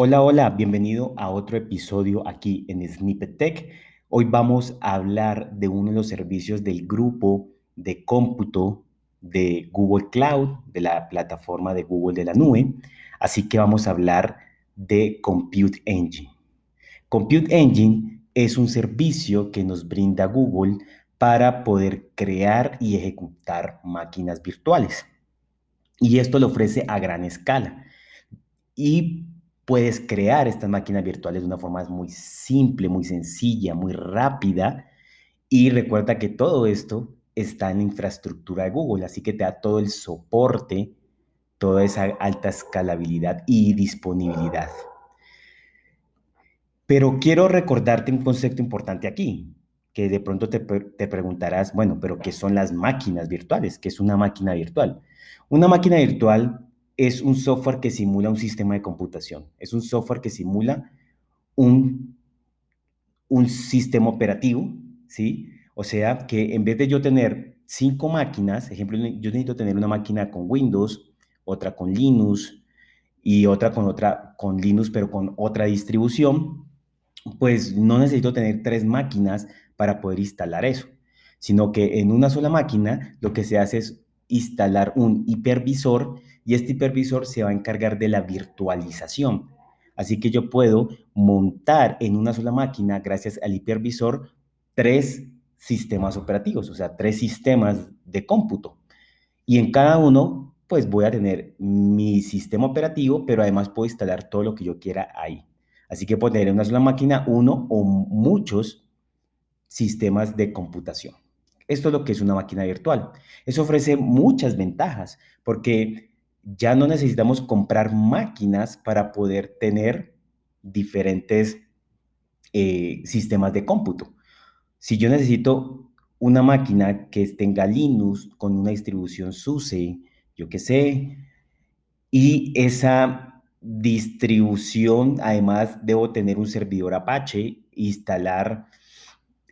Hola, hola, bienvenido a otro episodio aquí en Snippet Tech. Hoy vamos a hablar de uno de los servicios del grupo de cómputo de Google Cloud, de la plataforma de Google de la nube. Así que vamos a hablar de Compute Engine. Compute Engine es un servicio que nos brinda Google para poder crear y ejecutar máquinas virtuales. Y esto lo ofrece a gran escala. Y puedes crear estas máquinas virtuales de una forma muy simple, muy sencilla, muy rápida. Y recuerda que todo esto está en la infraestructura de Google, así que te da todo el soporte, toda esa alta escalabilidad y disponibilidad. Pero quiero recordarte un concepto importante aquí, que de pronto te, te, preguntarás, bueno, pero ¿qué son las máquinas virtuales? ¿Qué es una máquina virtual? Una máquina virtual es un software que simula un sistema de computación. Es un software que simula un, un sistema operativo, ¿sí? O sea, que en vez de yo tener cinco máquinas, ejemplo, yo necesito tener una máquina con Windows, otra con Linux y otra con otra con Linux, pero con otra distribución, pues no necesito tener tres máquinas para poder instalar eso, sino que en una sola máquina lo que se hace es instalar un hipervisor y este hipervisor se va a encargar de la virtualización. Así que yo puedo montar en una sola máquina, gracias al hipervisor, tres sistemas operativos, o sea, tres sistemas de cómputo. Y en cada uno, pues voy a tener mi sistema operativo, pero además puedo instalar todo lo que yo quiera ahí. Así que puedo tener en una sola máquina uno o muchos sistemas de computación. Esto es lo que es una máquina virtual. Eso ofrece muchas ventajas porque ya no necesitamos comprar máquinas para poder tener diferentes eh, sistemas de cómputo. Si yo necesito una máquina que tenga Linux con una distribución SUSE, yo qué sé, y esa distribución, además, debo tener un servidor Apache, instalar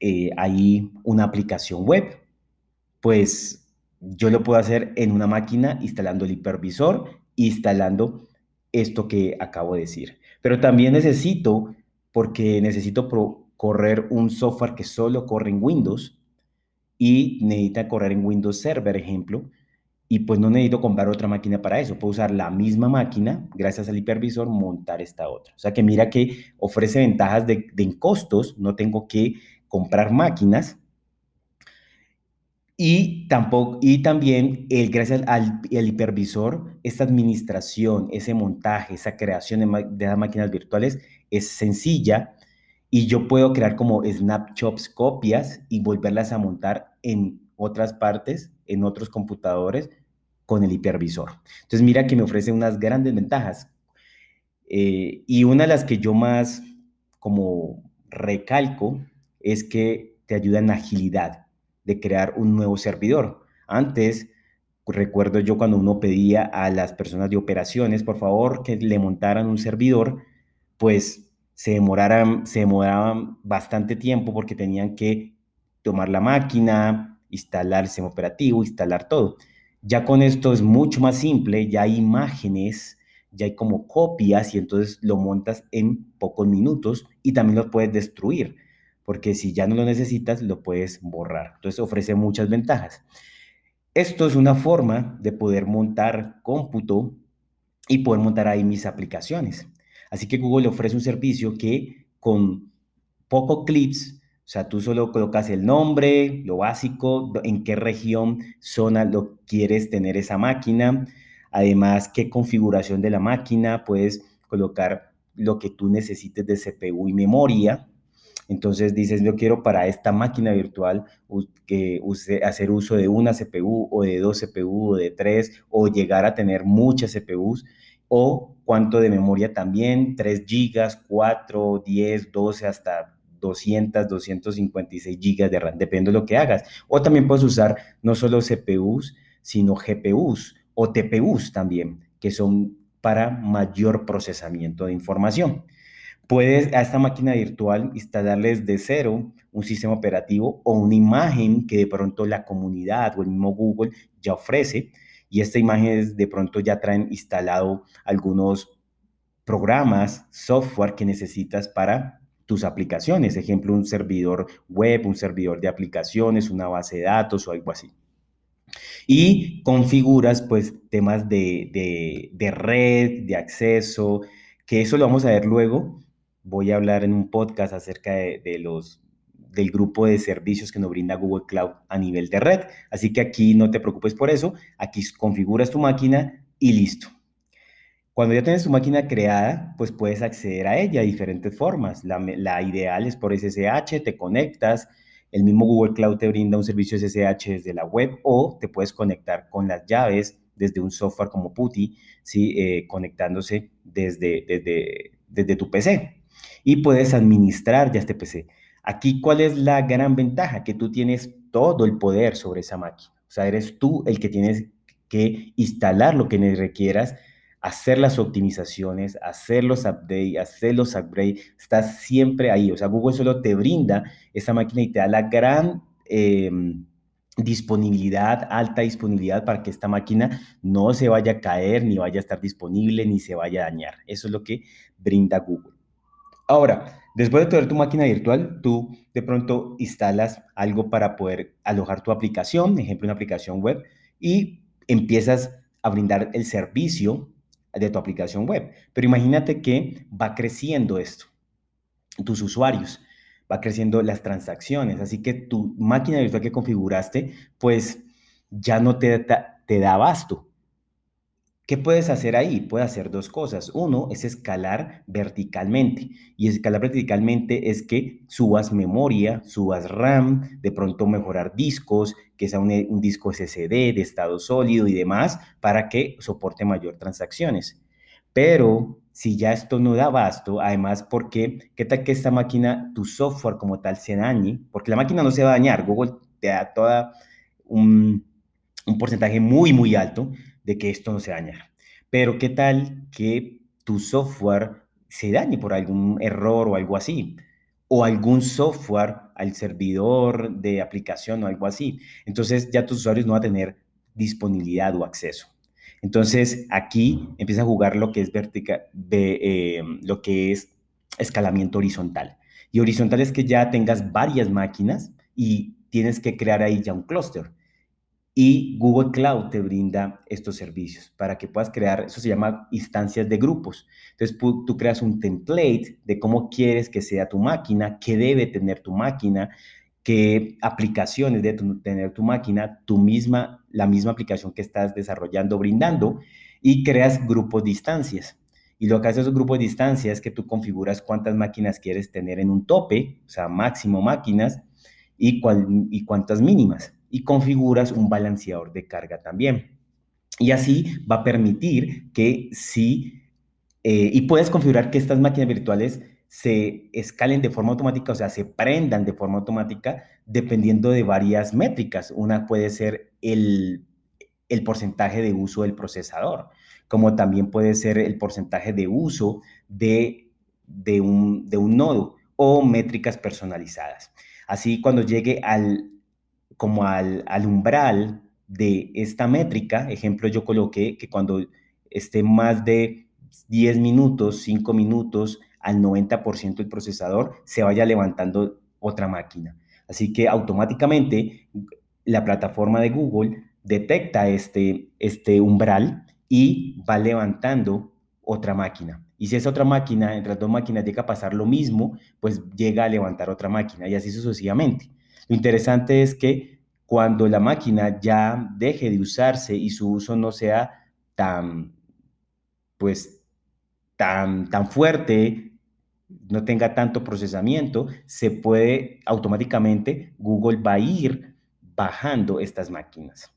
eh, ahí una aplicación web, pues yo lo puedo hacer en una máquina instalando el hipervisor, instalando esto que acabo de decir. Pero también necesito, porque necesito correr un software que solo corre en Windows y necesita correr en Windows Server, ejemplo, y pues no necesito comprar otra máquina para eso. Puedo usar la misma máquina, gracias al hipervisor, montar esta otra. O sea que mira que ofrece ventajas de, de costos, no tengo que comprar máquinas. Y, tampoco, y también, el, gracias al el hipervisor, esta administración, ese montaje, esa creación de, de las máquinas virtuales es sencilla y yo puedo crear como snapshots copias y volverlas a montar en otras partes, en otros computadores con el hipervisor. Entonces mira que me ofrece unas grandes ventajas. Eh, y una de las que yo más como recalco es que te ayuda en agilidad de crear un nuevo servidor. Antes, recuerdo yo cuando uno pedía a las personas de operaciones, por favor, que le montaran un servidor, pues se demoraran, se demoraban bastante tiempo porque tenían que tomar la máquina, instalar el sistema operativo, instalar todo. Ya con esto es mucho más simple, ya hay imágenes, ya hay como copias y entonces lo montas en pocos minutos y también lo puedes destruir porque si ya no lo necesitas, lo puedes borrar. Entonces ofrece muchas ventajas. Esto es una forma de poder montar cómputo y poder montar ahí mis aplicaciones. Así que Google ofrece un servicio que con poco clips, o sea, tú solo colocas el nombre, lo básico, en qué región, zona lo quieres tener esa máquina, además qué configuración de la máquina, puedes colocar lo que tú necesites de CPU y memoria, entonces dices, yo quiero para esta máquina virtual que use, hacer uso de una CPU o de dos CPU o de tres o llegar a tener muchas CPUs o cuánto de memoria también, 3 gigas, 4, 10, 12, hasta 200, 256 gigas de RAM, depende de lo que hagas. O también puedes usar no solo CPUs, sino GPUs o TPUs también, que son para mayor procesamiento de información. Puedes a esta máquina virtual instalarles de cero un sistema operativo o una imagen que de pronto la comunidad o el mismo Google ya ofrece y esta imagen de pronto ya traen instalado algunos programas, software que necesitas para tus aplicaciones. Ejemplo, un servidor web, un servidor de aplicaciones, una base de datos o algo así. Y configuras pues temas de, de red, de acceso, que eso lo vamos a ver luego. Voy a hablar en un podcast acerca de, los del grupo de servicios que nos brinda Google Cloud a nivel de red. Así que aquí no te preocupes por eso. Aquí configuras tu máquina y listo. Cuando ya tienes tu máquina creada, pues puedes acceder a ella de diferentes formas. La, ideal es por SSH, te conectas, el mismo Google Cloud te brinda un servicio SSH desde la web o te puedes conectar con las llaves desde un software como PuTTY, ¿sí? Eh, conectándose desde, desde, desde tu PC. Y puedes administrar ya este PC. Aquí, ¿cuál es la gran ventaja? Que tú tienes todo el poder sobre esa máquina. O sea, eres tú el que tienes que instalar lo que requieras, hacer las optimizaciones, hacer los updates, hacer los upgrades. Estás siempre ahí. O sea, Google solo te brinda esa máquina y te da la gran... Em, disponibilidad, alta disponibilidad para que esta máquina no se vaya a caer, ni vaya a estar disponible, ni se vaya a dañar. Eso es lo que brinda Google. Ahora, después de tener tu máquina virtual, tú de pronto instalas algo para poder alojar tu aplicación, ejemplo, una aplicación web, y empiezas a brindar el servicio de tu aplicación web. Pero imagínate que va creciendo esto, tus usuarios va creciendo las transacciones. Así que tu máquina virtual que configuraste, pues ya no te, te da abasto. ¿Qué puedes hacer ahí? Puedes hacer dos cosas. Uno es escalar verticalmente. Y escalar verticalmente es que subas memoria, subas RAM, de pronto mejorar discos, que sea un, un disco SSD de estado sólido y demás, para que soporte mayor transacciones. Pero si ya esto no da abasto, además, porque qué tal que esta máquina, tu software como tal, se dañe? Porque la máquina no se va a dañar. Google te da toda un, un porcentaje muy, muy alto de que esto no se daña. Pero qué tal que tu software se dañe por algún error o algo así, o algún software al servidor de aplicación o algo así. Entonces ya tus usuarios no van a tener disponibilidad o acceso. Entonces, aquí empieza a jugar lo que es vertical, eh, lo que es escalamiento horizontal. Y horizontal es que ya tengas varias máquinas y tienes que crear ahí ya un clúster. Y Google Cloud te brinda estos servicios para que puedas crear, eso se llama instancias de grupos. Entonces tú creas un template de cómo quieres que sea tu máquina, qué debe tener tu máquina, qué aplicaciones de tener tu máquina, tu misma, la misma aplicación que estás desarrollando, brindando, y creas grupos de instancias. Y lo que hace esos grupos de instancias es que tú configuras cuántas máquinas quieres tener en un tope, o sea, máximo máquinas, y, y cuántas mínimas. Y configuras un balanceador de carga también. Y así va a permitir que si, eh, y puedes configurar que estas máquinas virtuales se escalen de forma automática, o sea, se prendan de forma automática dependiendo de varias métricas. Una puede ser el, porcentaje de uso del procesador, como también puede ser el porcentaje de uso de, de, un, nodo o métricas personalizadas. Así, cuando llegue al, como al, al umbral de esta métrica, ejemplo, yo coloqué que cuando esté más de 10 minutos, 5 minutos, al 90% del procesador, se vaya levantando otra máquina. Así que automáticamente la plataforma de Google detecta este, este umbral y va levantando otra máquina. Y si esa otra máquina, entre las dos máquinas, llega a pasar lo mismo, pues llega a levantar otra máquina y así sucesivamente. Lo interesante es que cuando la máquina ya deje de usarse y su uso no sea tan, pues, tan, tan fuerte, no tenga tanto procesamiento, se puede automáticamente, Google va a ir bajando estas máquinas.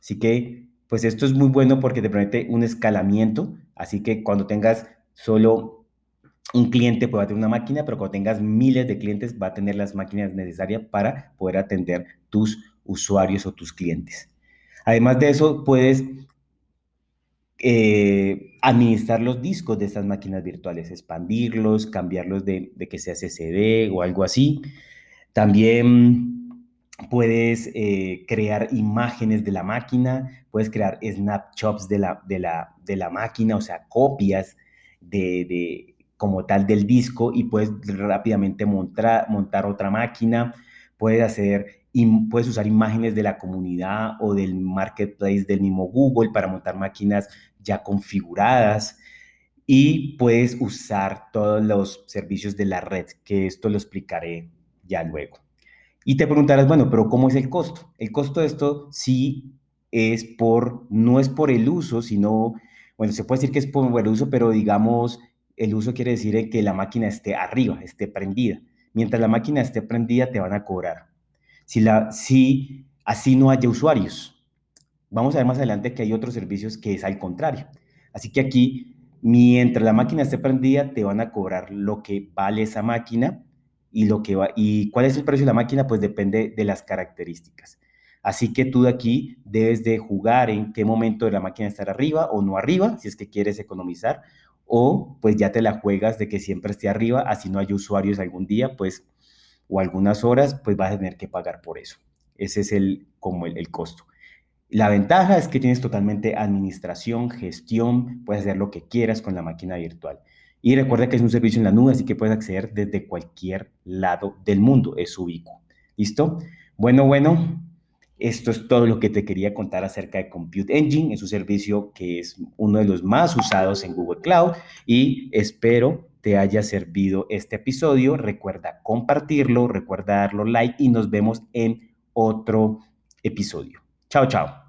Así que, pues esto es muy bueno porque te permite un escalamiento, así que cuando tengas solo un cliente puede tener una máquina, pero cuando tengas miles de clientes va a tener las máquinas necesarias para poder atender tus usuarios o tus clientes. Además de eso, puedes eh, administrar los discos de estas máquinas virtuales, expandirlos, cambiarlos de, que sea SSD o algo así. También puedes eh, crear imágenes de la máquina, puedes crear snapshots de la, de, la, de la máquina, o sea, copias de, como tal del disco y puedes rápidamente montar, montar otra máquina, puedes hacer puedes usar imágenes de la comunidad o del marketplace del mismo Google para montar máquinas ya configuradas y puedes usar todos los servicios de la red, que esto lo explicaré ya luego. Y te preguntarás, bueno, pero ¿cómo es el costo? El costo de esto sí es por, no es por el uso, sino, bueno, se puede decir que es por el uso, pero digamos, el uso quiere decir que la máquina esté arriba, esté prendida. Mientras la máquina esté prendida, te van a cobrar. Si, la, si así no haya usuarios. Vamos a ver más adelante que hay otros servicios que es al contrario. Así que aquí, mientras la máquina esté prendida, te van a cobrar lo que vale esa máquina y lo que va, y cuál es el precio de la máquina, pues depende de las características. Así que tú de aquí debes de jugar en qué momento de la máquina estar arriba o no arriba, si es que quieres economizar, o pues ya te la juegas de que siempre esté arriba, así no hay usuarios algún día, pues, o algunas horas, pues vas a tener que pagar por eso. Ese es el, como el, el costo. La ventaja es que tienes totalmente administración, gestión, puedes hacer lo que quieras con la máquina virtual. Y recuerda que es un servicio en la nube, así que puedes acceder desde cualquier lado del mundo. Es ubicuo. ¿Listo? Bueno, bueno, esto es todo lo que te quería contar acerca de Compute Engine. Es un servicio que es uno de los más usados en Google Cloud y espero te haya servido este episodio. Recuerda compartirlo, recuerda darlo like y nos vemos en otro episodio. Chao, chao.